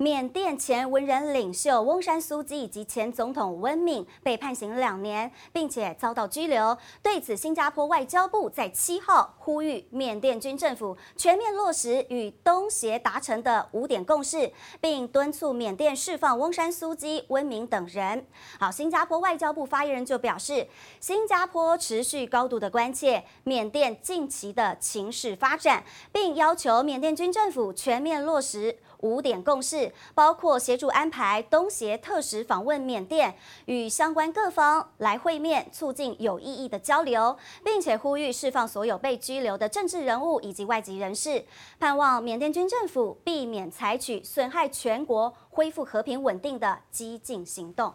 缅甸前文人领袖翁山苏姬以及前总统温敏被判刑两年，并且遭到拘留。对此，新加坡外交部在七号呼吁缅甸军政府全面落实与东协达成的五点共识，并敦促缅甸释放翁山苏姬、温敏等人。好，新加坡外交部发言人就表示，新加坡持续高度的关切缅甸近期的情势发展，并要求缅甸军政府全面落实。五点共识包括协助安排东协特使访问缅甸，与相关各方来会面，促进有意义的交流，并且呼吁释放所有被拘留的政治人物以及外籍人士，盼望缅甸军政府避免采取损害全国恢复和平稳定的激进行动。